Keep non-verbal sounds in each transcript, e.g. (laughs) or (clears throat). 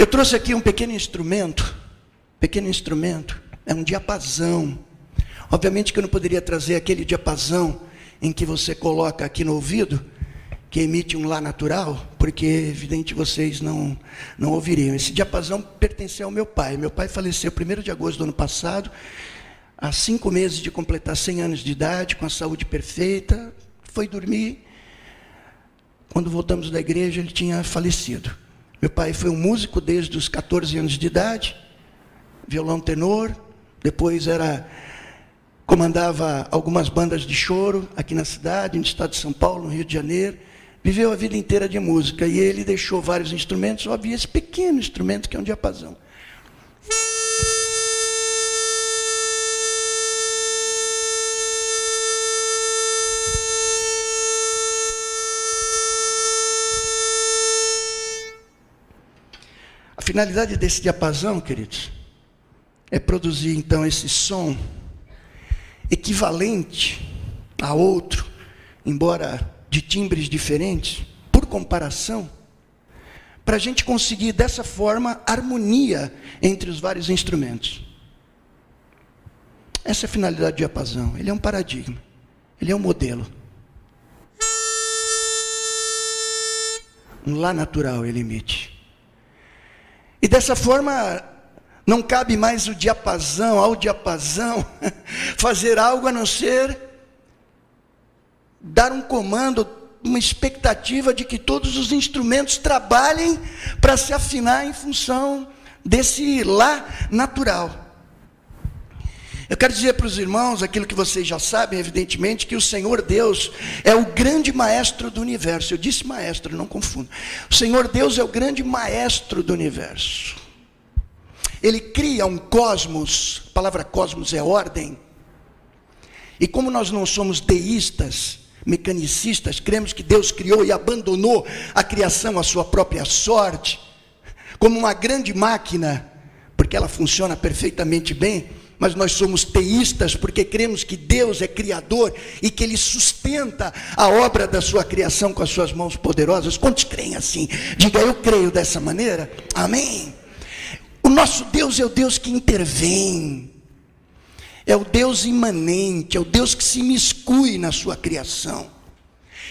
Eu trouxe aqui um pequeno instrumento, pequeno instrumento, é um diapasão. Obviamente que eu não poderia trazer aquele diapasão em que você coloca aqui no ouvido, que emite um lá natural, porque evidente vocês não, não ouviriam. Esse diapasão pertenceu ao meu pai. Meu pai faleceu 1 de agosto do ano passado, há cinco meses de completar 100 anos de idade, com a saúde perfeita, foi dormir. Quando voltamos da igreja, ele tinha falecido. Meu pai foi um músico desde os 14 anos de idade, violão tenor, depois era comandava algumas bandas de choro aqui na cidade, no estado de São Paulo, no Rio de Janeiro. Viveu a vida inteira de música e ele deixou vários instrumentos, só havia esse pequeno instrumento que é um diapasão. Finalidade desse diapasão, queridos, é produzir então esse som equivalente a outro, embora de timbres diferentes, por comparação, para a gente conseguir dessa forma harmonia entre os vários instrumentos. Essa é a finalidade do diapasão. Ele é um paradigma, ele é um modelo. Um lá natural ele emite. E dessa forma, não cabe mais o diapasão, ao diapasão, (laughs) fazer algo a não ser dar um comando, uma expectativa de que todos os instrumentos trabalhem para se afinar em função desse lá natural. Eu quero dizer para os irmãos aquilo que vocês já sabem, evidentemente, que o Senhor Deus é o grande maestro do universo. Eu disse maestro, não confunda. O Senhor Deus é o grande maestro do universo. Ele cria um cosmos, a palavra cosmos é ordem. E como nós não somos deístas, mecanicistas, cremos que Deus criou e abandonou a criação à sua própria sorte, como uma grande máquina, porque ela funciona perfeitamente bem, mas nós somos teístas porque cremos que Deus é criador e que Ele sustenta a obra da sua criação com as suas mãos poderosas. Quantos creem assim? Diga, eu creio dessa maneira. Amém. O nosso Deus é o Deus que intervém é o Deus imanente, é o Deus que se miscui na sua criação.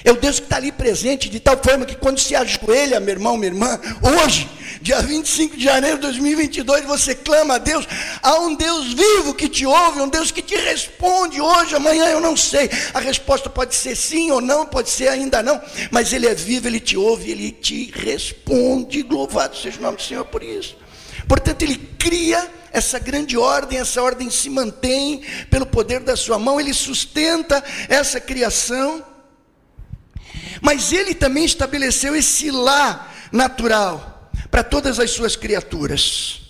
É o Deus que está ali presente, de tal forma que quando se ajoelha, meu irmão, minha irmã, hoje, dia 25 de janeiro de 2022, você clama a Deus, há um Deus vivo que te ouve, um Deus que te responde hoje, amanhã eu não sei. A resposta pode ser sim ou não, pode ser ainda não, mas Ele é vivo, Ele te ouve, Ele te responde. Louvado seja o nome do Senhor por isso. Portanto, Ele cria essa grande ordem, essa ordem se mantém pelo poder da sua mão, ele sustenta essa criação. Mas ele também estabeleceu esse lá natural para todas as suas criaturas.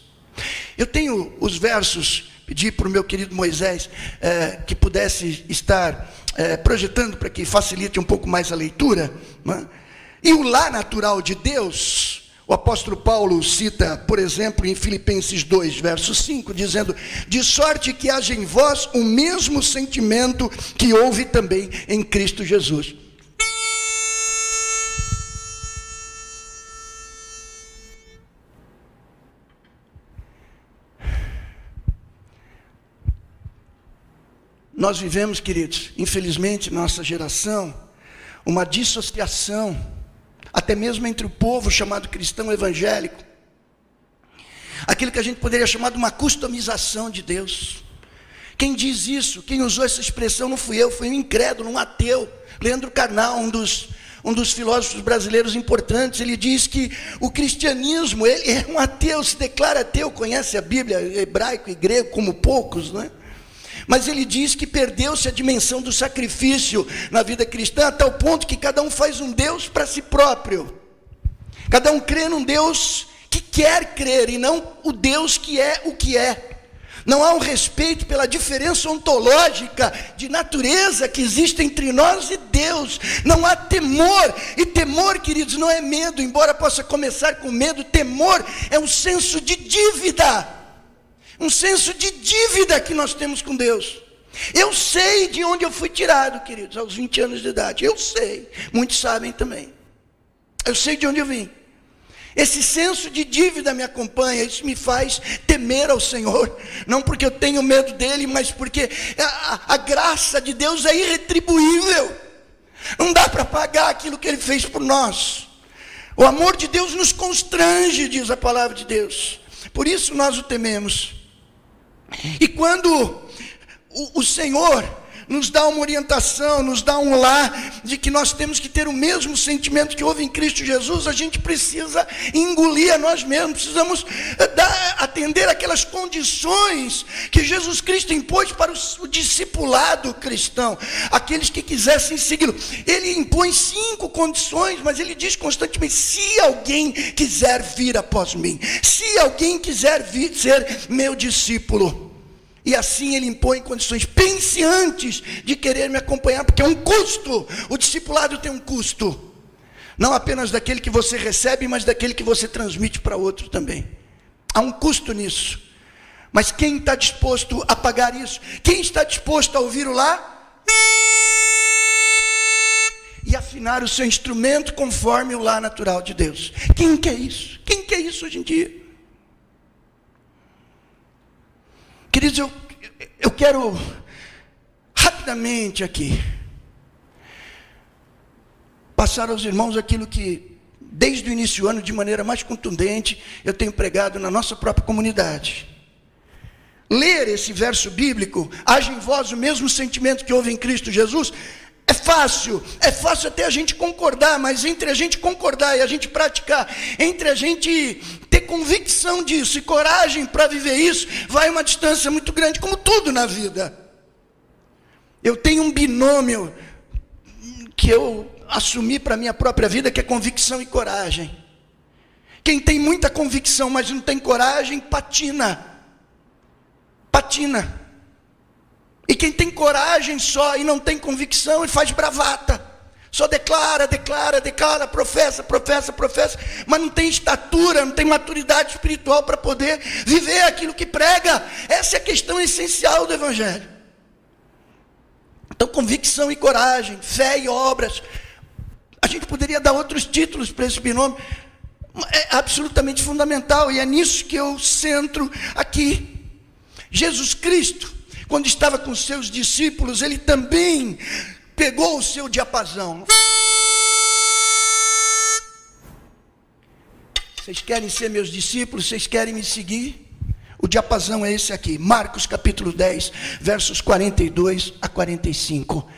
Eu tenho os versos, pedi para o meu querido Moisés é, que pudesse estar é, projetando para que facilite um pouco mais a leitura. É? E o lá natural de Deus o apóstolo Paulo cita, por exemplo, em Filipenses 2, verso 5, dizendo: De sorte que haja em vós o mesmo sentimento que houve também em Cristo Jesus. Nós vivemos, queridos, infelizmente, nossa geração, uma dissociação até mesmo entre o povo chamado cristão evangélico. Aquilo que a gente poderia chamar de uma customização de Deus. Quem diz isso, quem usou essa expressão não fui eu, foi um incrédulo, um ateu. Leandro Carnal, um dos, um dos filósofos brasileiros importantes, ele diz que o cristianismo, ele é um ateu, se declara ateu, conhece a Bíblia hebraico e grego como poucos, não é? Mas ele diz que perdeu-se a dimensão do sacrifício na vida cristã, a tal ponto que cada um faz um Deus para si próprio. Cada um crê num Deus que quer crer e não o Deus que é o que é. Não há um respeito pela diferença ontológica de natureza que existe entre nós e Deus. Não há temor. E temor, queridos, não é medo, embora possa começar com medo. Temor é um senso de dívida um senso de dívida que nós temos com Deus. Eu sei de onde eu fui tirado, queridos, aos 20 anos de idade. Eu sei. Muitos sabem também. Eu sei de onde eu vim. Esse senso de dívida me acompanha, isso me faz temer ao Senhor, não porque eu tenho medo dele, mas porque a, a graça de Deus é irretribuível, não dá para pagar aquilo que ele fez por nós. O amor de Deus nos constrange, diz a palavra de Deus, por isso nós o tememos. E quando o, o Senhor nos dá uma orientação, nos dá um lar de que nós temos que ter o mesmo sentimento que houve em Cristo Jesus, a gente precisa engolir a nós mesmos, precisamos eh, dar, atender aquelas condições que Jesus Cristo impôs para o, o discipulado cristão, aqueles que quisessem segui-lo. Ele impõe cinco condições, mas ele diz constantemente: se alguém quiser vir após mim, se alguém quiser vir ser meu discípulo, e assim ele impõe condições. Pense antes de querer me acompanhar, porque é um custo. O discipulado tem um custo. Não apenas daquele que você recebe, mas daquele que você transmite para outro também. Há um custo nisso. Mas quem está disposto a pagar isso? Quem está disposto a ouvir o lá? E afinar o seu instrumento conforme o lá natural de Deus. Quem quer isso? Quem quer isso hoje em dia? Queridos, eu, eu quero rapidamente aqui passar aos irmãos aquilo que, desde o início do ano, de maneira mais contundente, eu tenho pregado na nossa própria comunidade. Ler esse verso bíblico, haja em vós o mesmo sentimento que houve em Cristo Jesus, é fácil, é fácil até a gente concordar, mas entre a gente concordar e a gente praticar, entre a gente ter convicção disso e coragem para viver isso, vai uma distância muito grande, como tudo na vida. Eu tenho um binômio que eu assumi para a minha própria vida, que é convicção e coragem. Quem tem muita convicção, mas não tem coragem, patina. Patina. E quem tem coragem só e não tem convicção, ele faz bravata. Só declara, declara, declara, professa, professa, professa, mas não tem estatura, não tem maturidade espiritual para poder viver aquilo que prega. Essa é a questão essencial do Evangelho. Então, convicção e coragem, fé e obras. A gente poderia dar outros títulos para esse binômio. É absolutamente fundamental e é nisso que eu centro aqui. Jesus Cristo quando estava com seus discípulos, ele também pegou o seu diapasão. Vocês querem ser meus discípulos? Vocês querem me seguir? O diapasão é esse aqui, Marcos capítulo 10, versos 42 a 45.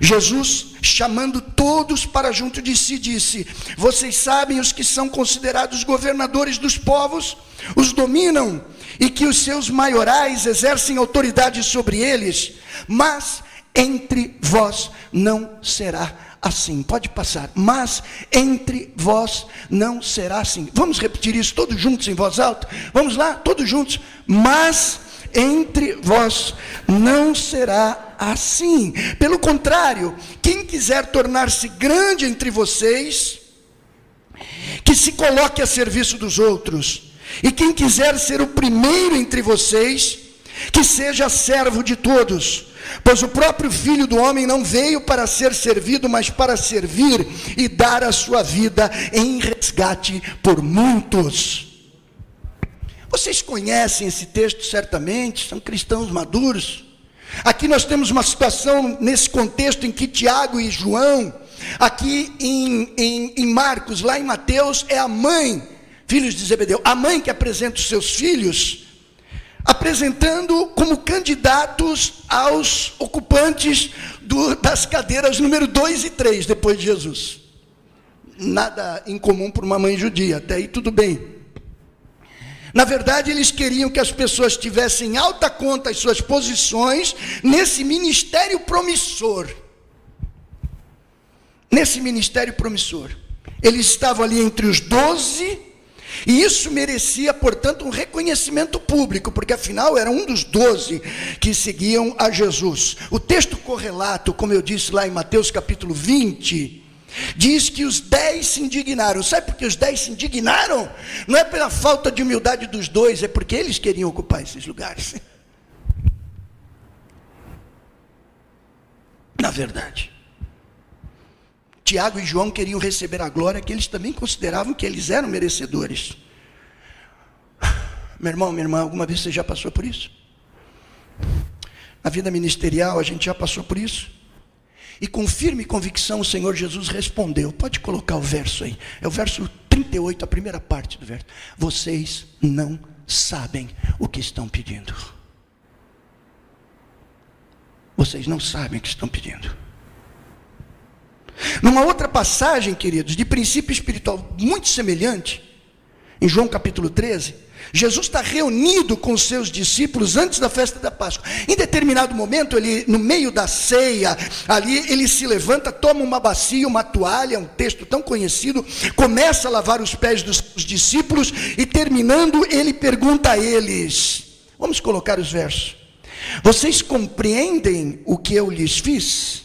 Jesus, chamando todos para junto de si, disse: Vocês sabem os que são considerados governadores dos povos, os dominam e que os seus maiorais exercem autoridade sobre eles, mas entre vós não será assim. Pode passar. Mas entre vós não será assim. Vamos repetir isso todos juntos em voz alta? Vamos lá, todos juntos. Mas entre vós não será assim. Pelo contrário, quem quiser tornar-se grande entre vocês, que se coloque a serviço dos outros. E quem quiser ser o primeiro entre vocês, que seja servo de todos. Pois o próprio Filho do Homem não veio para ser servido, mas para servir e dar a sua vida em resgate por muitos. Vocês conhecem esse texto certamente, são cristãos maduros. Aqui nós temos uma situação nesse contexto em que Tiago e João, aqui em, em, em Marcos, lá em Mateus, é a mãe filhos de Zebedeu, a mãe que apresenta os seus filhos, apresentando como candidatos aos ocupantes do, das cadeiras número 2 e 3 depois de Jesus. Nada incomum para uma mãe judia, até aí tudo bem. Na verdade, eles queriam que as pessoas tivessem alta conta as suas posições nesse ministério promissor. Nesse ministério promissor. Eles estavam ali entre os doze e isso merecia, portanto, um reconhecimento público, porque afinal era um dos doze que seguiam a Jesus. O texto correlato, como eu disse lá em Mateus capítulo 20, diz que os dez se indignaram. Sabe por que os dez se indignaram? Não é pela falta de humildade dos dois, é porque eles queriam ocupar esses lugares. (laughs) Na verdade. Tiago e João queriam receber a glória que eles também consideravam que eles eram merecedores. (sighs) Meu irmão, minha irmã, alguma vez você já passou por isso? Na vida ministerial a gente já passou por isso. E com firme convicção o Senhor Jesus respondeu. Pode colocar o verso aí. É o verso 38, a primeira parte do verso. Vocês não sabem o que estão pedindo. Vocês não sabem o que estão pedindo. Numa outra passagem, queridos, de princípio espiritual muito semelhante, em João capítulo 13, Jesus está reunido com seus discípulos antes da festa da Páscoa. Em determinado momento, ele, no meio da ceia, ali ele se levanta, toma uma bacia, uma toalha, um texto tão conhecido, começa a lavar os pés dos discípulos e terminando, ele pergunta a eles: Vamos colocar os versos. Vocês compreendem o que eu lhes fiz?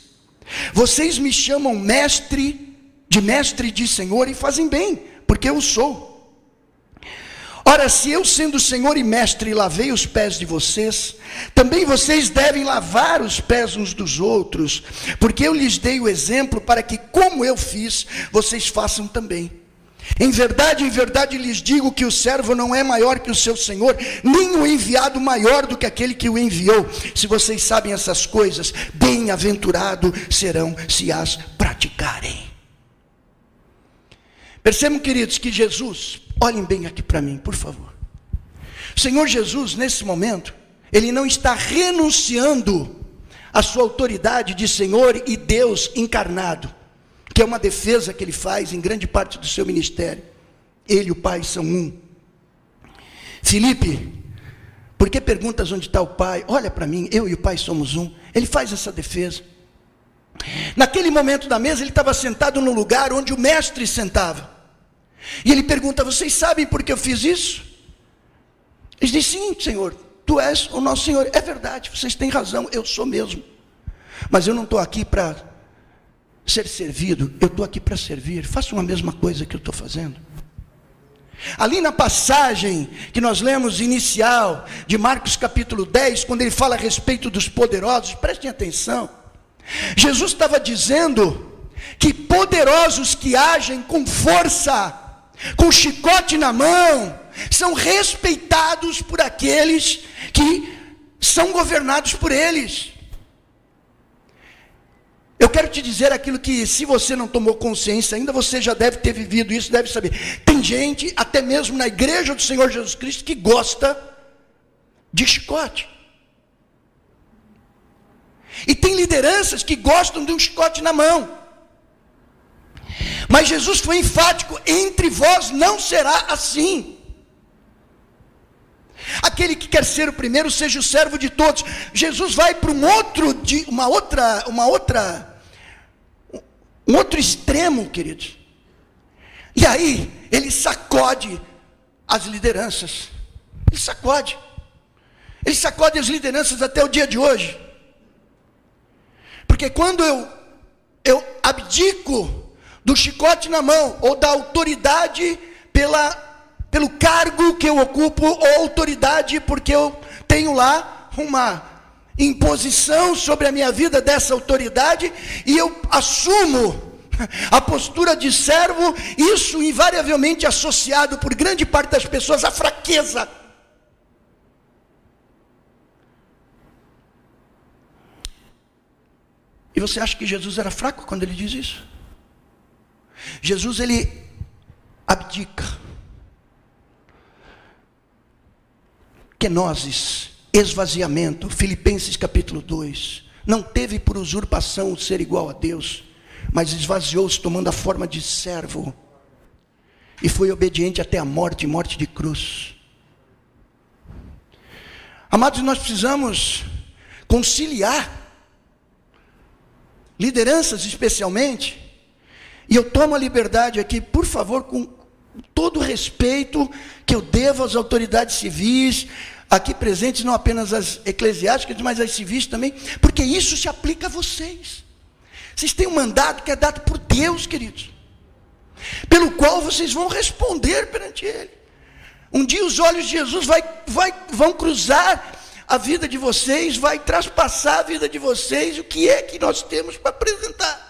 Vocês me chamam mestre, de mestre de Senhor e fazem bem, porque eu sou. Ora, se eu, sendo Senhor e Mestre, lavei os pés de vocês, também vocês devem lavar os pés uns dos outros, porque eu lhes dei o exemplo para que, como eu fiz, vocês façam também. Em verdade, em verdade lhes digo que o servo não é maior que o seu senhor, nem o enviado maior do que aquele que o enviou. Se vocês sabem essas coisas, bem-aventurado serão se as praticarem. Percebam, queridos, que Jesus, olhem bem aqui para mim, por favor. O Senhor Jesus, nesse momento, ele não está renunciando à sua autoridade de Senhor e Deus encarnado, que é uma defesa que ele faz em grande parte do seu ministério. Ele e o Pai são um. Felipe, por que perguntas onde está o Pai? Olha para mim, eu e o Pai somos um. Ele faz essa defesa. Naquele momento da mesa, ele estava sentado no lugar onde o mestre sentava. E ele pergunta: Vocês sabem por que eu fiz isso? Eles dizem: Sim, Senhor, tu és o nosso Senhor. É verdade, vocês têm razão, eu sou mesmo. Mas eu não estou aqui para ser servido, eu estou aqui para servir. Façam a mesma coisa que eu estou fazendo. Ali na passagem que nós lemos inicial de Marcos capítulo 10, quando ele fala a respeito dos poderosos, prestem atenção. Jesus estava dizendo que poderosos que agem com força, com chicote na mão, são respeitados por aqueles que são governados por eles. Eu quero te dizer aquilo que, se você não tomou consciência ainda, você já deve ter vivido isso, deve saber. Tem gente, até mesmo na igreja do Senhor Jesus Cristo, que gosta de chicote. E tem lideranças que gostam de um chicote na mão. Mas Jesus foi enfático: entre vós não será assim. Aquele que quer ser o primeiro seja o servo de todos. Jesus vai para um outro, uma outra, uma outra, um outro extremo, queridos. E aí ele sacode as lideranças. Ele sacode. Ele sacode as lideranças até o dia de hoje. Porque quando eu eu abdico do chicote na mão, ou da autoridade pela, pelo cargo que eu ocupo, ou autoridade porque eu tenho lá uma imposição sobre a minha vida dessa autoridade, e eu assumo a postura de servo, isso invariavelmente associado por grande parte das pessoas à fraqueza. E você acha que Jesus era fraco quando ele diz isso? Jesus ele abdica. Kenoses, esvaziamento, Filipenses capítulo 2. Não teve por usurpação ser igual a Deus, mas esvaziou-se tomando a forma de servo. E foi obediente até a morte, morte de cruz. Amados, nós precisamos conciliar lideranças especialmente e eu tomo a liberdade aqui, por favor, com todo o respeito que eu devo às autoridades civis, aqui presentes, não apenas as eclesiásticas, mas as civis também, porque isso se aplica a vocês. Vocês têm um mandato que é dado por Deus, queridos, pelo qual vocês vão responder perante Ele. Um dia os olhos de Jesus vai, vai, vão cruzar a vida de vocês, vai traspassar a vida de vocês, o que é que nós temos para apresentar.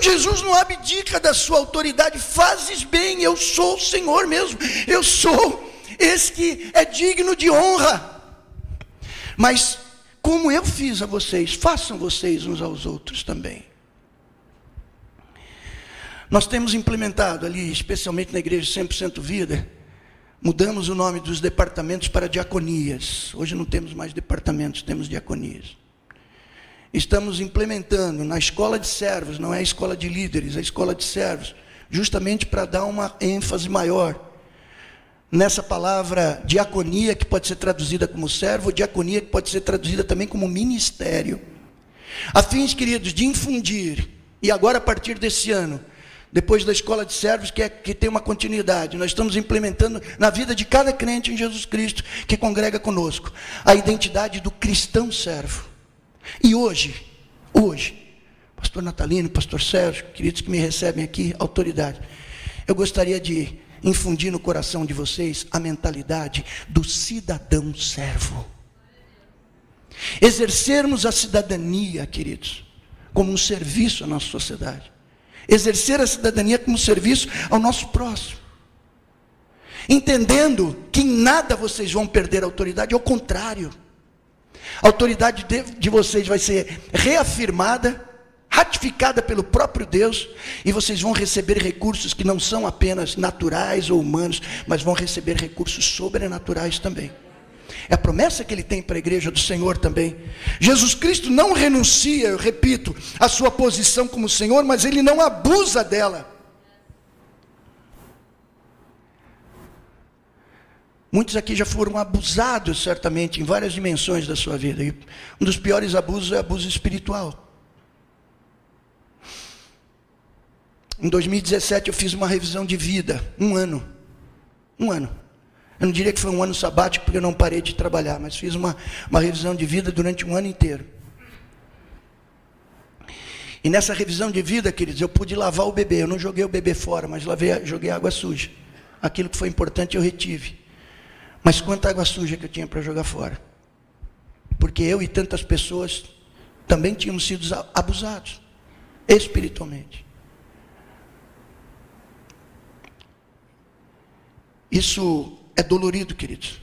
Jesus não abdica da sua autoridade, fazes bem, eu sou o Senhor mesmo, eu sou esse que é digno de honra. Mas como eu fiz a vocês, façam vocês uns aos outros também. Nós temos implementado ali, especialmente na igreja 100% Vida, mudamos o nome dos departamentos para diaconias. Hoje não temos mais departamentos, temos diaconias. Estamos implementando na escola de servos, não é a escola de líderes, é a escola de servos, justamente para dar uma ênfase maior nessa palavra diaconia, que pode ser traduzida como servo, diaconia, que pode ser traduzida também como ministério. A fins, queridos, de infundir, e agora a partir desse ano, depois da escola de servos, que, é, que tem uma continuidade. Nós estamos implementando na vida de cada crente em Jesus Cristo que congrega conosco a identidade do cristão servo. E hoje, hoje, pastor Natalino, pastor Sérgio, queridos que me recebem aqui, autoridade, eu gostaria de infundir no coração de vocês a mentalidade do cidadão servo. Exercermos a cidadania, queridos, como um serviço à nossa sociedade. Exercer a cidadania como serviço ao nosso próximo. Entendendo que em nada vocês vão perder a autoridade, ao contrário. A autoridade de, de vocês vai ser reafirmada, ratificada pelo próprio Deus, e vocês vão receber recursos que não são apenas naturais ou humanos, mas vão receber recursos sobrenaturais também. É a promessa que ele tem para a igreja do Senhor também. Jesus Cristo não renuncia, eu repito, à sua posição como Senhor, mas ele não abusa dela. Muitos aqui já foram abusados, certamente, em várias dimensões da sua vida. E um dos piores abusos é abuso espiritual. Em 2017 eu fiz uma revisão de vida, um ano. Um ano. Eu não diria que foi um ano sabático, porque eu não parei de trabalhar, mas fiz uma, uma revisão de vida durante um ano inteiro. E nessa revisão de vida, queridos, eu pude lavar o bebê. Eu não joguei o bebê fora, mas lavei, joguei água suja. Aquilo que foi importante eu retive. Mas quanta água suja que eu tinha para jogar fora. Porque eu e tantas pessoas também tínhamos sido abusados espiritualmente. Isso é dolorido, queridos.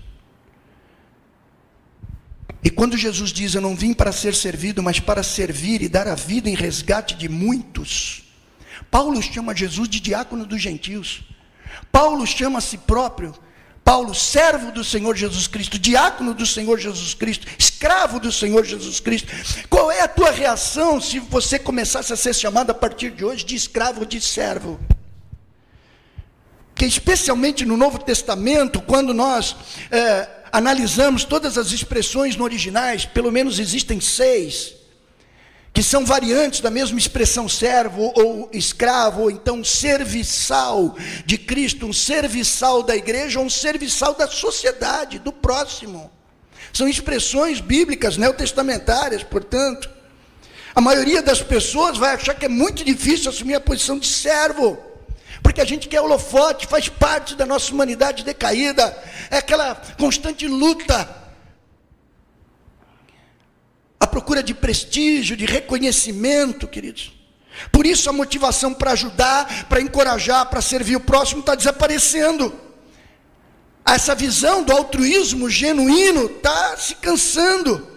E quando Jesus diz: Eu não vim para ser servido, mas para servir e dar a vida em resgate de muitos. Paulo chama Jesus de diácono dos gentios. Paulo chama a si próprio, Paulo, servo do Senhor Jesus Cristo, diácono do Senhor Jesus Cristo, escravo do Senhor Jesus Cristo. Qual é a tua reação se você começasse a ser chamado a partir de hoje de escravo ou de servo? que especialmente no Novo Testamento, quando nós é, analisamos todas as expressões no originais, pelo menos existem seis, que são variantes da mesma expressão servo ou escravo, ou então serviçal de Cristo, um serviçal da igreja ou um serviçal da sociedade, do próximo. São expressões bíblicas, neotestamentárias, portanto. A maioria das pessoas vai achar que é muito difícil assumir a posição de servo porque a gente quer holofote, faz parte da nossa humanidade decaída, é aquela constante luta, procura de prestígio, de reconhecimento, queridos. Por isso a motivação para ajudar, para encorajar, para servir o próximo está desaparecendo. Essa visão do altruísmo genuíno está se cansando.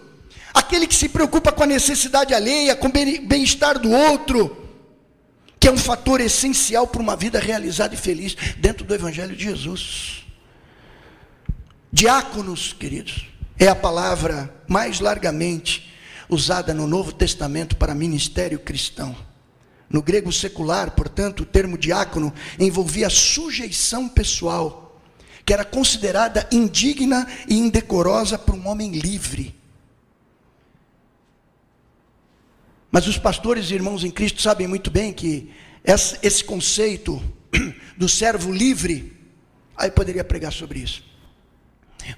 Aquele que se preocupa com a necessidade alheia, com o bem-estar do outro, que é um fator essencial para uma vida realizada e feliz dentro do Evangelho de Jesus. Diáconos, queridos, é a palavra mais largamente usada no Novo Testamento para ministério cristão. No grego secular, portanto, o termo diácono envolvia sujeição pessoal, que era considerada indigna e indecorosa para um homem livre. Mas os pastores e irmãos em Cristo sabem muito bem que esse conceito (clears throat) do servo livre, aí poderia pregar sobre isso.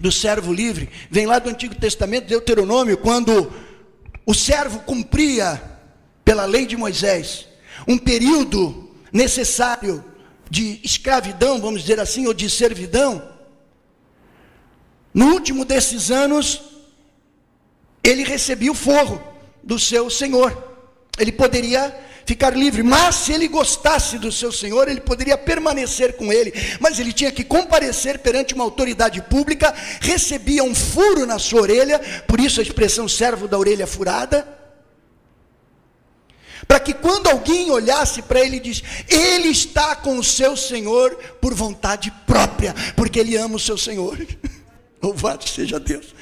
Do servo livre, vem lá do Antigo Testamento, Deuteronômio, quando o servo cumpria, pela lei de Moisés, um período necessário de escravidão, vamos dizer assim, ou de servidão. No último desses anos, ele recebia o forro do seu senhor. Ele poderia ficar livre, mas se ele gostasse do seu senhor, ele poderia permanecer com ele, mas ele tinha que comparecer perante uma autoridade pública, recebia um furo na sua orelha, por isso a expressão servo da orelha furada, para que quando alguém olhasse para ele diz, ele está com o seu senhor por vontade própria, porque ele ama o seu senhor. (laughs) Louvado seja Deus.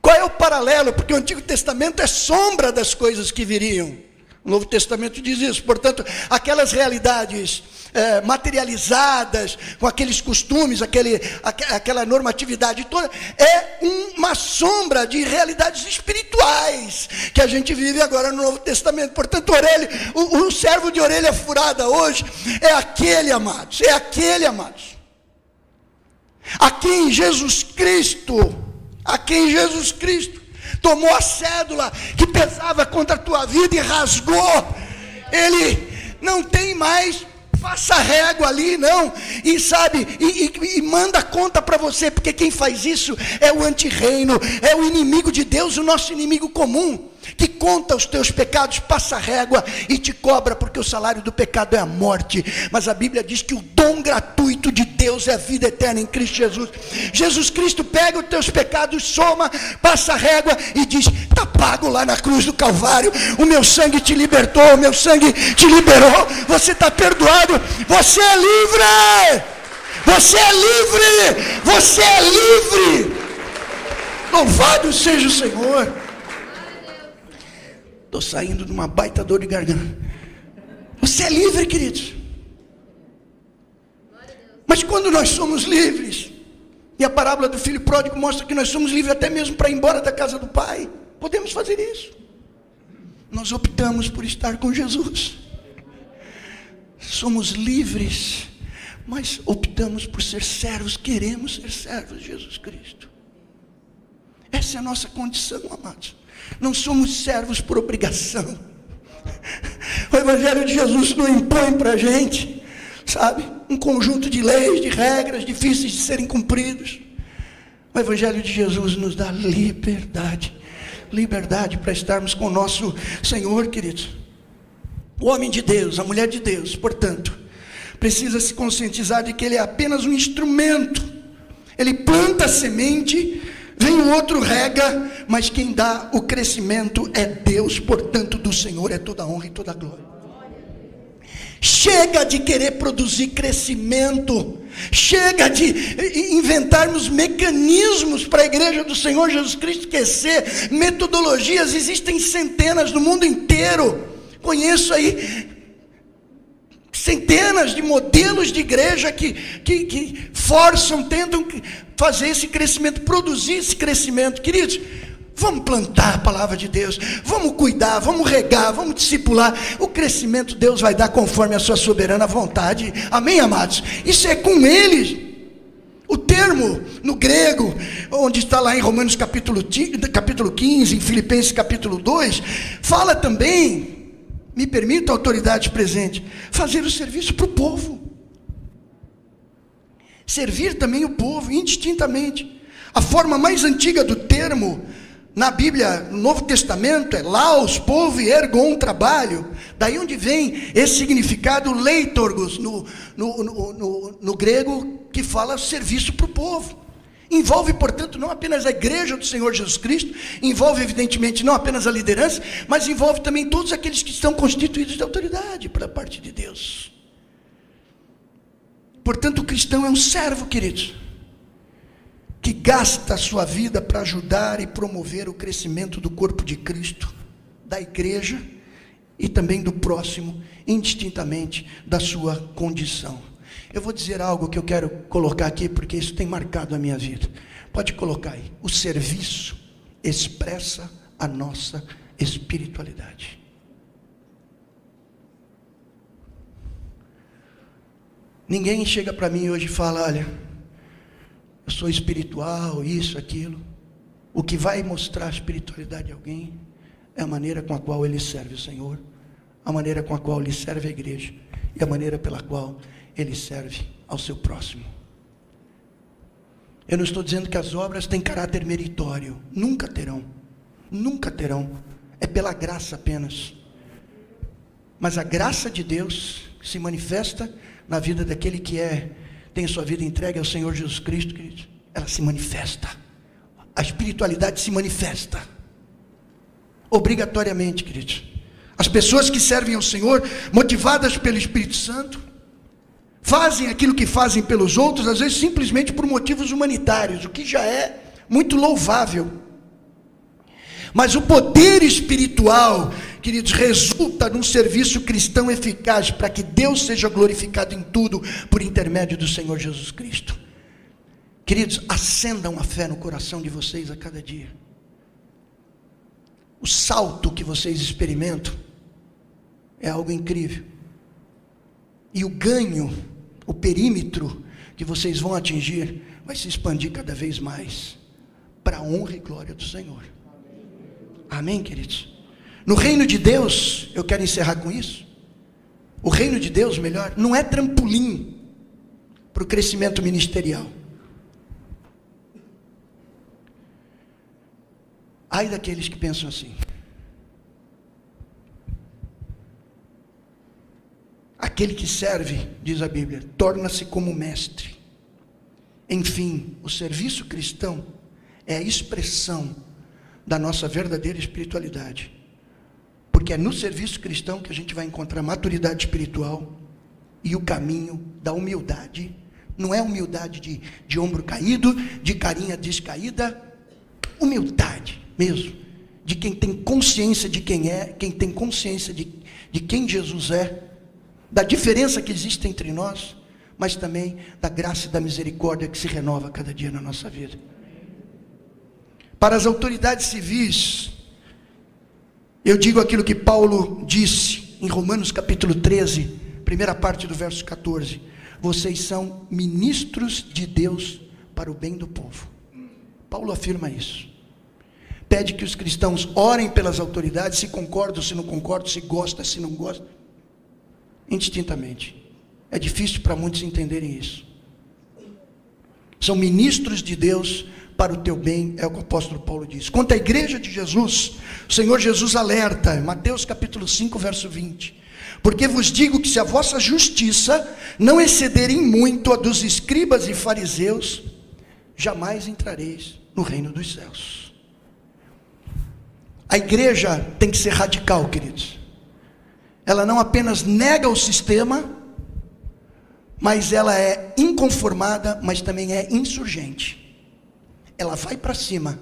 Qual é o paralelo? Porque o Antigo Testamento é sombra das coisas que viriam. O Novo Testamento diz isso. Portanto, aquelas realidades é, materializadas, com aqueles costumes, aquele, aquela normatividade toda, é uma sombra de realidades espirituais que a gente vive agora no Novo Testamento. Portanto, orelha, o, o servo de orelha furada hoje é aquele, amados, é aquele, amados, a quem Jesus Cristo, a quem Jesus Cristo tomou a cédula que pesava contra a tua vida e rasgou. Ele não tem mais faça régua ali, não, e sabe, e, e, e manda conta para você, porque quem faz isso é o antirreino, é o inimigo de Deus, o nosso inimigo comum que conta os teus pecados, passa régua e te cobra, porque o salário do pecado é a morte. Mas a Bíblia diz que o dom gratuito de Deus é a vida eterna em Cristo Jesus. Jesus Cristo pega os teus pecados, soma, passa régua e diz: está pago lá na cruz do Calvário. O meu sangue te libertou, o meu sangue te liberou. Você está perdoado, você é livre. Você é livre, você é livre. Louvado seja o Senhor. Estou saindo de uma baita dor de garganta. Você é livre, queridos. Mas quando nós somos livres, e a parábola do filho pródigo mostra que nós somos livres até mesmo para ir embora da casa do pai, podemos fazer isso. Nós optamos por estar com Jesus. Somos livres, mas optamos por ser servos, queremos ser servos de Jesus Cristo. Essa é a nossa condição, amados. Não somos servos por obrigação. O Evangelho de Jesus não impõe para a gente, sabe, um conjunto de leis, de regras difíceis de serem cumpridos. O Evangelho de Jesus nos dá liberdade liberdade para estarmos com o nosso Senhor, queridos. O homem de Deus, a mulher de Deus, portanto, precisa se conscientizar de que ele é apenas um instrumento. Ele planta a semente Vem o outro rega, mas quem dá o crescimento é Deus, portanto, do Senhor é toda honra e toda glória. Chega de querer produzir crescimento, chega de inventarmos mecanismos para a igreja do Senhor Jesus Cristo crescer, metodologias, existem centenas no mundo inteiro. Conheço aí centenas de modelos de igreja que, que, que forçam, tentam fazer esse crescimento, produzir esse crescimento. Queridos, vamos plantar a palavra de Deus, vamos cuidar, vamos regar, vamos discipular. O crescimento Deus vai dar conforme a sua soberana vontade. Amém, amados? Isso é com eles. O termo no grego, onde está lá em Romanos capítulo, capítulo 15, em Filipenses capítulo 2, fala também me permita, autoridade presente, fazer o serviço para o povo. Servir também o povo, indistintamente. A forma mais antiga do termo na Bíblia, no Novo Testamento, é laos, povo e ergon, trabalho. Daí onde vem esse significado leitorgos no, no, no, no grego, que fala serviço para o povo. Envolve, portanto, não apenas a igreja do Senhor Jesus Cristo, envolve, evidentemente, não apenas a liderança, mas envolve também todos aqueles que estão constituídos de autoridade pela parte de Deus. Portanto, o cristão é um servo, queridos, que gasta a sua vida para ajudar e promover o crescimento do corpo de Cristo, da igreja e também do próximo, indistintamente da sua condição. Eu vou dizer algo que eu quero colocar aqui, porque isso tem marcado a minha vida. Pode colocar aí. O serviço expressa a nossa espiritualidade. Ninguém chega para mim hoje e fala: olha, eu sou espiritual, isso, aquilo. O que vai mostrar a espiritualidade de alguém é a maneira com a qual ele serve o Senhor, a maneira com a qual ele serve a igreja e a maneira pela qual ele serve ao seu próximo. Eu não estou dizendo que as obras têm caráter meritório, nunca terão, nunca terão, é pela graça apenas. Mas a graça de Deus se manifesta na vida daquele que é tem sua vida entregue ao Senhor Jesus Cristo, queridos. Ela se manifesta. A espiritualidade se manifesta. Obrigatoriamente, queridos. As pessoas que servem ao Senhor, motivadas pelo Espírito Santo, fazem aquilo que fazem pelos outros, às vezes simplesmente por motivos humanitários, o que já é muito louvável. Mas o poder espiritual, queridos, resulta num serviço cristão eficaz para que Deus seja glorificado em tudo por intermédio do Senhor Jesus Cristo. Queridos, acendam a fé no coração de vocês a cada dia. O salto que vocês experimentam é algo incrível. E o ganho, o perímetro que vocês vão atingir, vai se expandir cada vez mais para a honra e glória do Senhor. Amém, queridos? No reino de Deus, eu quero encerrar com isso. O reino de Deus, melhor, não é trampolim para o crescimento ministerial. Ai daqueles que pensam assim. Aquele que serve, diz a Bíblia, torna-se como mestre. Enfim, o serviço cristão é a expressão da nossa verdadeira espiritualidade. Porque é no serviço cristão que a gente vai encontrar maturidade espiritual e o caminho da humildade. Não é humildade de, de ombro caído, de carinha descaída, humildade mesmo, de quem tem consciência de quem é, quem tem consciência de, de quem Jesus é, da diferença que existe entre nós, mas também da graça e da misericórdia que se renova cada dia na nossa vida. Para as autoridades civis, eu digo aquilo que Paulo disse em Romanos capítulo 13, primeira parte do verso 14: vocês são ministros de Deus para o bem do povo. Paulo afirma isso. Pede que os cristãos orem pelas autoridades, se concordam, se não concordam, se gosta, se não gosta, indistintamente. É difícil para muitos entenderem isso. São ministros de Deus para o teu bem, é o que o apóstolo Paulo diz. Quanto à igreja de Jesus, o Senhor Jesus alerta, Mateus capítulo 5, verso 20. Porque vos digo que se a vossa justiça não excederem muito a dos escribas e fariseus, jamais entrareis no reino dos céus. A igreja tem que ser radical, queridos. Ela não apenas nega o sistema, mas ela é inconformada, mas também é insurgente ela vai para cima.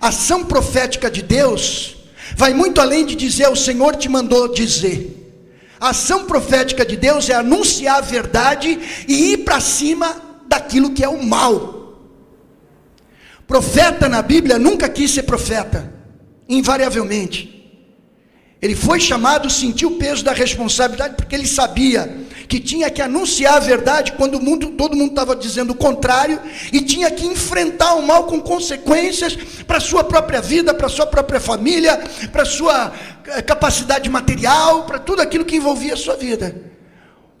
A ação profética de Deus vai muito além de dizer o Senhor te mandou dizer. A ação profética de Deus é anunciar a verdade e ir para cima daquilo que é o mal. Profeta na Bíblia nunca quis ser profeta, invariavelmente. Ele foi chamado, sentiu o peso da responsabilidade, porque ele sabia que tinha que anunciar a verdade quando o mundo, todo mundo estava dizendo o contrário, e tinha que enfrentar o mal com consequências para a sua própria vida, para a sua própria família, para a sua eh, capacidade material, para tudo aquilo que envolvia a sua vida.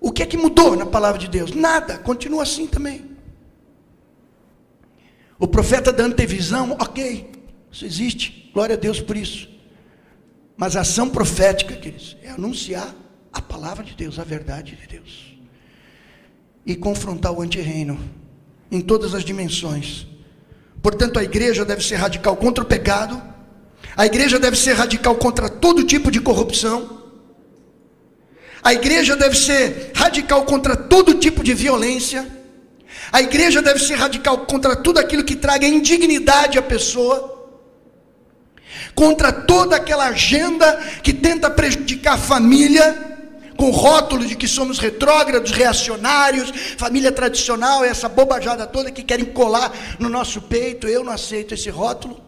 O que é que mudou na palavra de Deus? Nada, continua assim também. O profeta da antevisão, ok, isso existe, glória a Deus por isso. Mas a ação profética, queridos, é anunciar a palavra de Deus, a verdade de Deus. E confrontar o antirreino em todas as dimensões. Portanto, a igreja deve ser radical contra o pecado, a igreja deve ser radical contra todo tipo de corrupção, a igreja deve ser radical contra todo tipo de violência, a igreja deve ser radical contra tudo aquilo que traga indignidade à pessoa contra toda aquela agenda que tenta prejudicar a família, com rótulo de que somos retrógrados, reacionários, família tradicional, essa bobajada toda que querem colar no nosso peito. Eu não aceito esse rótulo.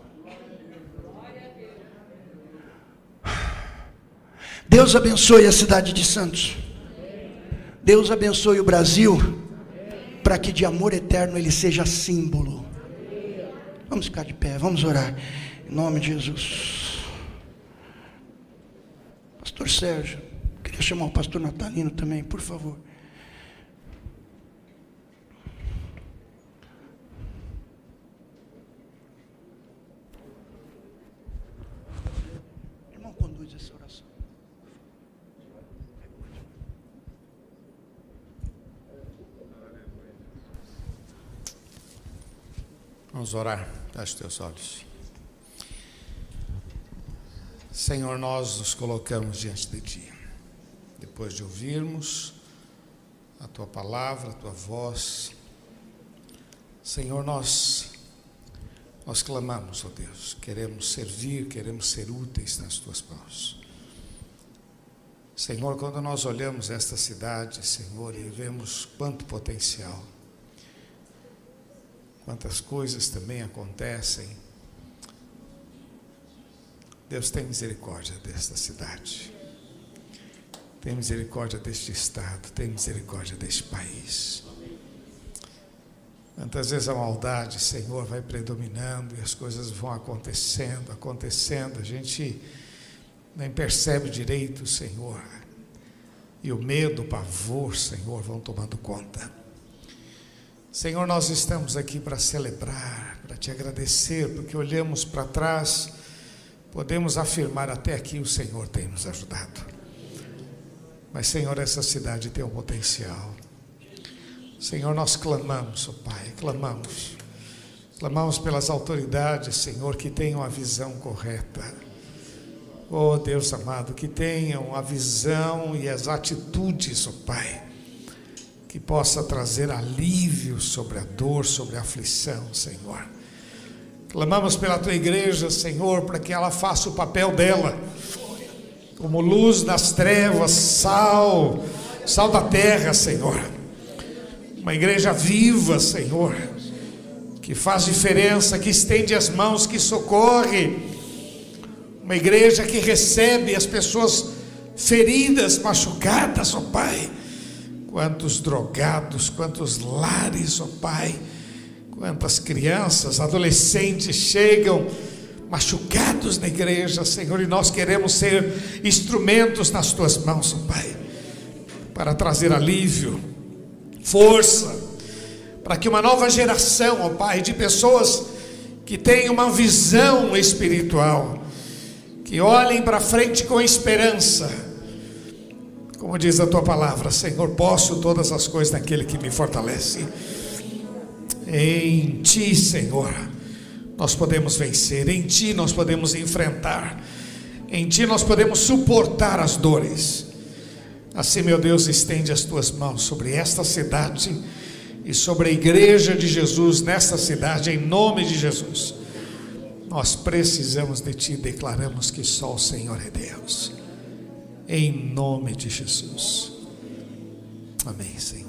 Deus abençoe a cidade de Santos. Deus abençoe o Brasil, para que de amor eterno ele seja símbolo. Vamos ficar de pé, vamos orar. Em nome de Jesus. Pastor Sérgio, queria chamar o pastor Natalino também, por favor. Vamos orar, feche teus olhos. Senhor, nós nos colocamos diante de Ti. Depois de ouvirmos a Tua palavra, a Tua voz, Senhor, nós nós clamamos, ó Deus, queremos servir, queremos ser úteis nas Tuas mãos. Senhor, quando nós olhamos esta cidade, Senhor, e vemos quanto potencial, quantas coisas também acontecem. Deus tem misericórdia desta cidade, tem misericórdia deste estado, tem misericórdia deste país. Quantas vezes a maldade, Senhor, vai predominando e as coisas vão acontecendo, acontecendo, a gente nem percebe direito, Senhor, e o medo, o pavor, Senhor, vão tomando conta. Senhor, nós estamos aqui para celebrar, para te agradecer, porque olhamos para trás, podemos afirmar até aqui o Senhor tem nos ajudado. Mas, Senhor, essa cidade tem um potencial. Senhor, nós clamamos, oh Pai, clamamos. Clamamos pelas autoridades, Senhor, que tenham a visão correta. Oh Deus amado, que tenham a visão e as atitudes, oh Pai que possa trazer alívio sobre a dor, sobre a aflição, Senhor. Clamamos pela tua igreja, Senhor, para que ela faça o papel dela, como luz das trevas, sal, sal da terra, Senhor. Uma igreja viva, Senhor, que faz diferença, que estende as mãos, que socorre. Uma igreja que recebe as pessoas feridas, machucadas, ó oh Pai quantos drogados, quantos lares, ó oh Pai, quantas crianças, adolescentes chegam machucados na igreja, Senhor, e nós queremos ser instrumentos nas tuas mãos, oh Pai, para trazer alívio, força, para que uma nova geração, ó oh Pai, de pessoas que tenham uma visão espiritual, que olhem para frente com esperança, como diz a tua palavra, Senhor, posso todas as coisas naquele que me fortalece. Em ti, Senhor, nós podemos vencer, em ti nós podemos enfrentar, em ti nós podemos suportar as dores. Assim, meu Deus, estende as tuas mãos sobre esta cidade e sobre a igreja de Jesus nesta cidade, em nome de Jesus. Nós precisamos de ti, declaramos que só o Senhor é Deus em nome de Jesus. Amém, Senhor.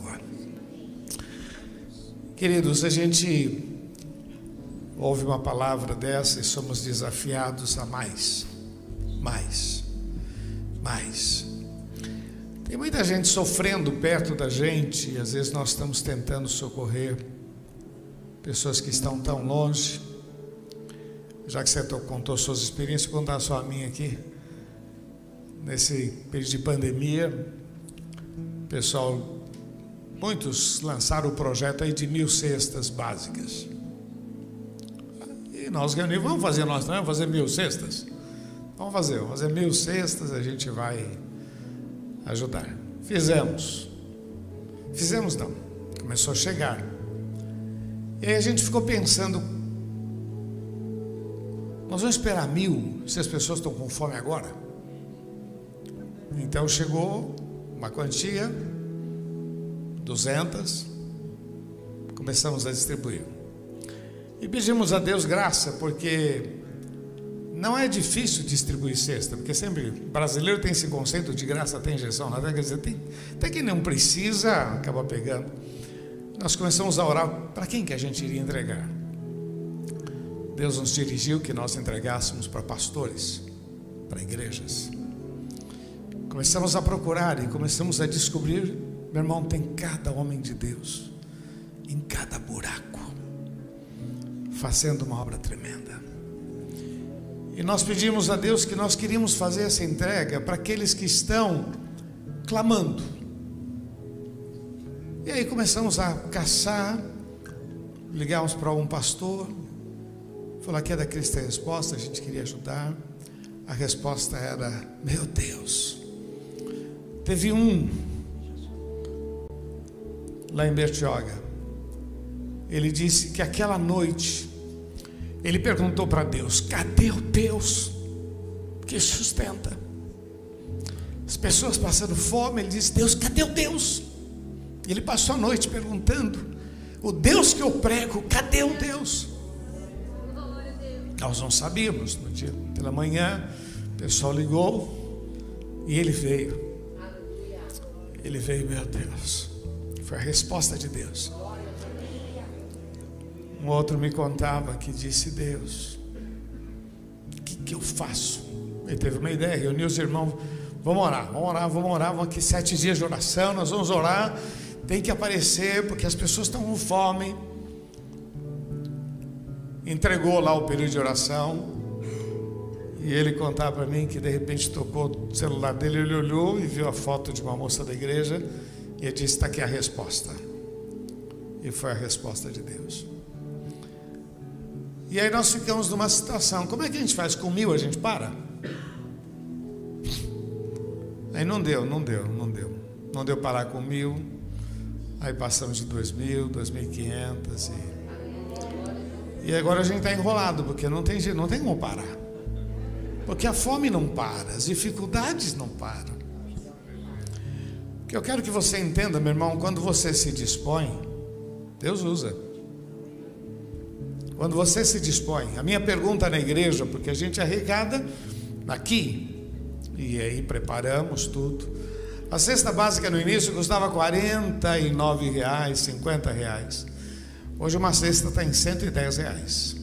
Queridos, a gente ouve uma palavra dessa e somos desafiados a mais, mais, mais. Tem muita gente sofrendo perto da gente e às vezes nós estamos tentando socorrer pessoas que estão tão longe. Já que você contou suas experiências, vou contar só a minha aqui nesse período de pandemia, pessoal, muitos lançaram o projeto aí de mil cestas básicas. E nós reunimos, vamos fazer nós também, vamos fazer mil cestas? Vamos fazer, vamos fazer mil cestas, a gente vai ajudar. Fizemos. Fizemos não. Começou a chegar. E aí a gente ficou pensando, nós vamos esperar mil se as pessoas estão com fome agora? Então chegou uma quantia, 200, começamos a distribuir. E pedimos a Deus graça, porque não é difícil distribuir cesta, porque sempre brasileiro tem esse conceito de graça tem injeção, nada quer dizer, tem, até quem não precisa acaba pegando. Nós começamos a orar para quem que a gente iria entregar. Deus nos dirigiu que nós entregássemos para pastores, para igrejas. Começamos a procurar e começamos a descobrir, meu irmão, tem cada homem de Deus em cada buraco, fazendo uma obra tremenda. E nós pedimos a Deus que nós queríamos fazer essa entrega para aqueles que estão clamando. E aí começamos a caçar, ligamos para um pastor, falou é da Cristo a resposta, a gente queria ajudar. A resposta era: Meu Deus, Teve um lá em Bertioga. Ele disse que aquela noite ele perguntou para Deus: cadê o Deus que sustenta? As pessoas passando fome, ele disse: Deus, cadê o Deus? Ele passou a noite perguntando: o Deus que eu prego, cadê o Deus? Nós não sabíamos. No dia pela manhã, o pessoal ligou e ele veio. Ele veio, meu Deus. Foi a resposta de Deus. Um outro me contava que disse: Deus, o que, que eu faço? Ele teve uma ideia, reuniu os irmãos. Vamos orar, vamos orar, vamos orar. Vamos aqui sete dias de oração. Nós vamos orar. Tem que aparecer, porque as pessoas estão com fome. Entregou lá o período de oração. E ele contava para mim que de repente tocou o celular dele, ele olhou e viu a foto de uma moça da igreja e ele disse: Está aqui a resposta. E foi a resposta de Deus. E aí nós ficamos numa situação: como é que a gente faz? Com mil a gente para? Aí não deu, não deu, não deu. Não deu parar com mil. Aí passamos de dois mil, dois mil e quinhentas. E agora a gente está enrolado, porque não tem, não tem como parar. Porque a fome não para, as dificuldades não param. Eu quero que você entenda, meu irmão, quando você se dispõe, Deus usa. Quando você se dispõe, a minha pergunta na igreja, porque a gente arrecada aqui, e aí preparamos tudo. A cesta básica no início custava 49 reais, 50 reais. Hoje uma cesta está em 110 reais.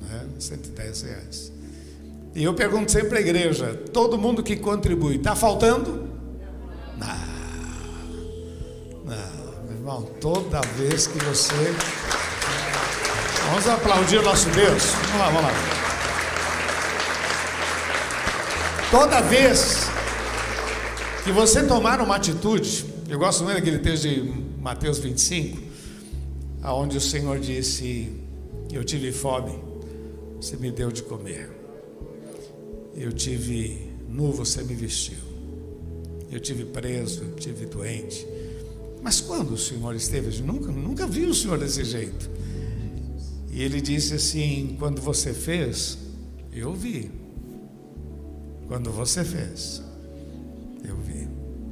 Né? 110 reais. E eu pergunto sempre à igreja: todo mundo que contribui, está faltando? Não. Irmão, toda vez que você Vamos aplaudir o nosso Deus. Vamos lá, vamos lá. Toda vez que você tomar uma atitude, eu gosto muito daquele texto de Mateus 25, aonde o Senhor disse: Eu tive fome, você me deu de comer. Eu tive nu, você me vestiu. Eu tive preso, eu tive doente. Mas quando o Senhor esteve, nunca, nunca vi o Senhor desse jeito. E ele disse assim: Quando você fez, eu vi. Quando você fez, eu vi.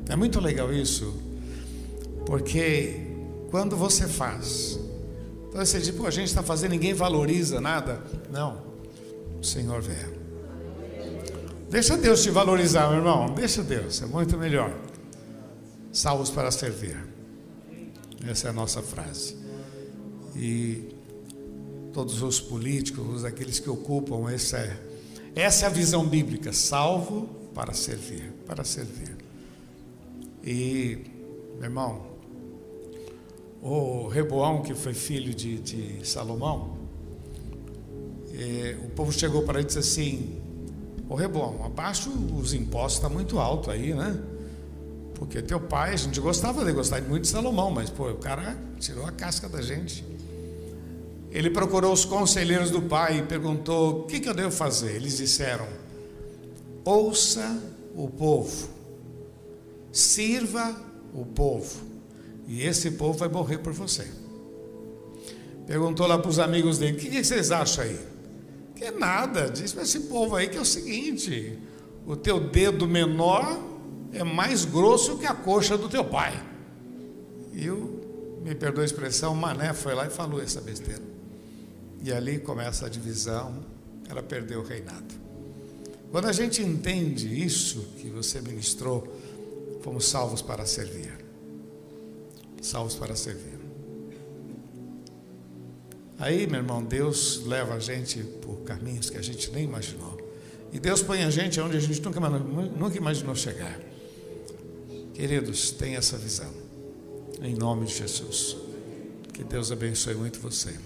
É muito legal isso, porque quando você faz, então você diz, pô, a gente está fazendo, ninguém valoriza nada. Não, o Senhor vê. Deixa Deus te valorizar, meu irmão. Deixa Deus, é muito melhor. Salvos para servir. Essa é a nossa frase. E todos os políticos, aqueles que ocupam essa é, essa é a visão bíblica, salvo para servir, para servir. E, meu irmão, o Reboão, que foi filho de, de Salomão, é, o povo chegou para ele e disse assim: Ô Reboão, abaixo os impostos está muito alto aí, né? Porque teu pai, a gente gostava de gostar muito de Salomão, mas pô, o cara tirou a casca da gente. Ele procurou os conselheiros do pai e perguntou: O que, que eu devo fazer? Eles disseram: Ouça o povo, sirva o povo, e esse povo vai morrer por você. Perguntou lá para os amigos dele: O que, que vocês acham aí? Que nada, disse para esse povo aí que é o seguinte: o teu dedo menor é mais grosso que a coxa do teu pai. E o, me perdoa a expressão, Mané foi lá e falou essa besteira. E ali começa a divisão, ela perdeu o reinado. Quando a gente entende isso que você ministrou, fomos salvos para servir. Salvos para servir. Aí, meu irmão, Deus leva a gente por caminhos que a gente nem imaginou. E Deus põe a gente onde a gente nunca, nunca imaginou chegar. Queridos, tenha essa visão. Em nome de Jesus. Que Deus abençoe muito você.